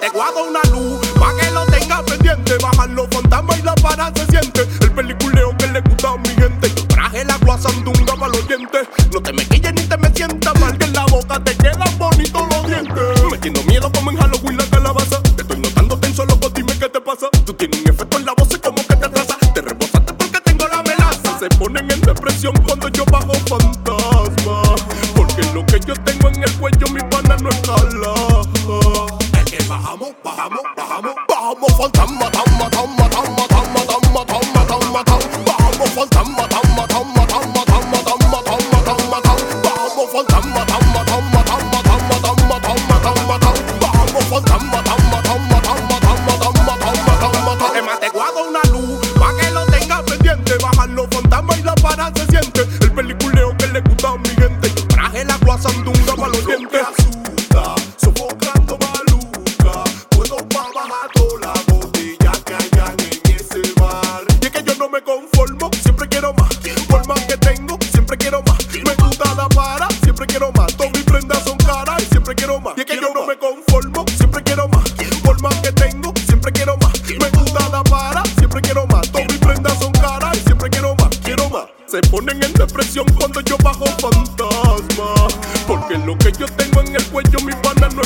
te guardo una luz pa' que lo tenga pendiente. Bajan los Se ponen en depresión cuando yo bajo fantasma. Porque lo que yo tengo en el cuello, mi pana no escala. Es que bajamos, bajamos, bajamos, bajamos fantasma, tamma, tamma, tamma, tamma, tamma, tamma, tamma, tam. Bajamos fantasma, para se siente. El peliculeo que le gusta a mi gente. Traje la guasandunga pa' los dientes. sofocando maluca. Puedo pa' bajar toda la botella que hayan en ese bar. Y es que yo no me conformo, siempre quiero más. Por más que tengo, siempre quiero más. Me gusta la para, siempre quiero más. Todas mis prendas son caras y siempre quiero más. Y es que yo no me conformo, siempre quiero más. Por más que tengo, siempre quiero más. Me gusta la para, siempre quiero más. Todas mis prendas son caras Se ponen en depresión cuando yo bajo fantasma. Porque lo que yo tengo en el cuello, mi pana no.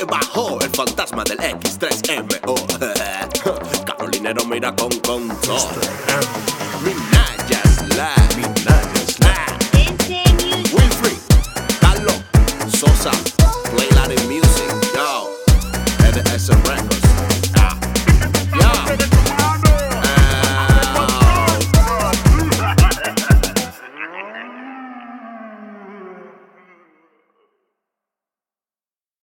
que bajó el fantasma del X3MO. Carolinero mira con control. Minaya es la.